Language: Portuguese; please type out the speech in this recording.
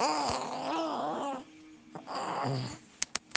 Ah!